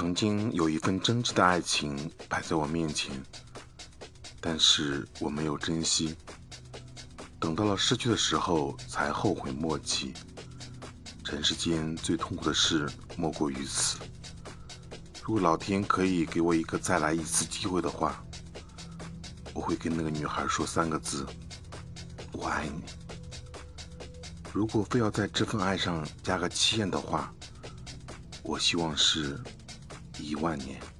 曾经有一份真挚的爱情摆在我面前，但是我没有珍惜，等到了失去的时候才后悔莫及。人世间最痛苦的事莫过于此。如果老天可以给我一个再来一次机会的话，我会跟那个女孩说三个字：我爱你。如果非要在这份爱上加个期限的话，我希望是一万年。